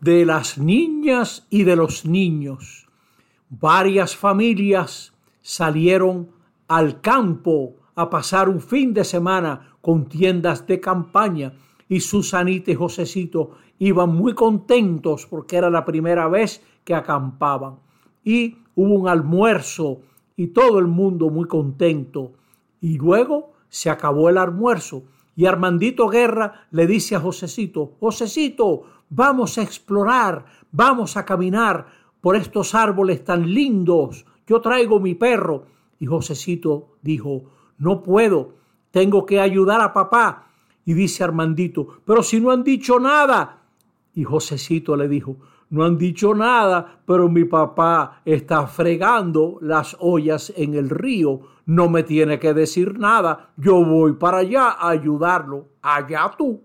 de las niñas y de los niños. Varias familias salieron al campo a pasar un fin de semana con tiendas de campaña y Susanita y Josecito iban muy contentos porque era la primera vez que acampaban. Y hubo un almuerzo y todo el mundo muy contento. Y luego se acabó el almuerzo y Armandito Guerra le dice a Josecito, Josecito, vamos a explorar, vamos a caminar por estos árboles tan lindos. Yo traigo mi perro. Y Josecito dijo, no puedo, tengo que ayudar a papá. Y dice Armandito, pero si no han dicho nada. Y Josecito le dijo, no han dicho nada, pero mi papá está fregando las ollas en el río. No me tiene que decir nada. Yo voy para allá a ayudarlo. Allá tú.